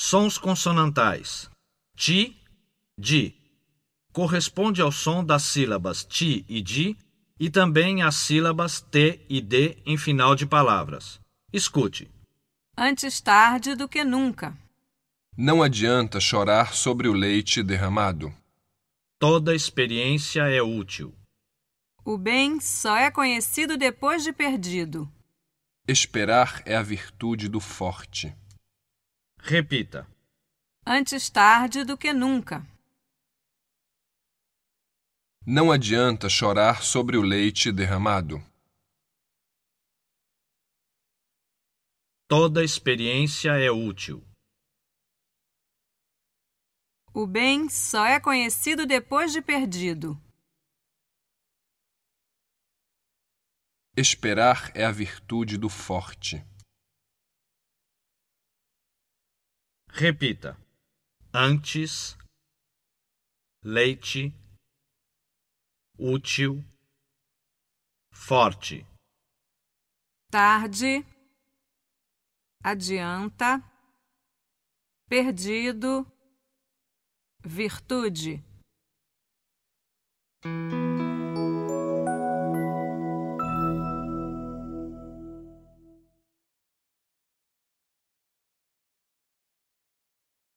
Sons consonantais: ti, di. Corresponde ao som das sílabas ti e di e também às sílabas t e d em final de palavras. Escute. Antes tarde do que nunca. Não adianta chorar sobre o leite derramado. Toda experiência é útil. O bem só é conhecido depois de perdido. Esperar é a virtude do forte. Repita. Antes tarde do que nunca. Não adianta chorar sobre o leite derramado. Toda experiência é útil. O bem só é conhecido depois de perdido. Esperar é a virtude do forte. Repita. Antes, leite, útil, forte. Tarde, adianta, perdido, virtude.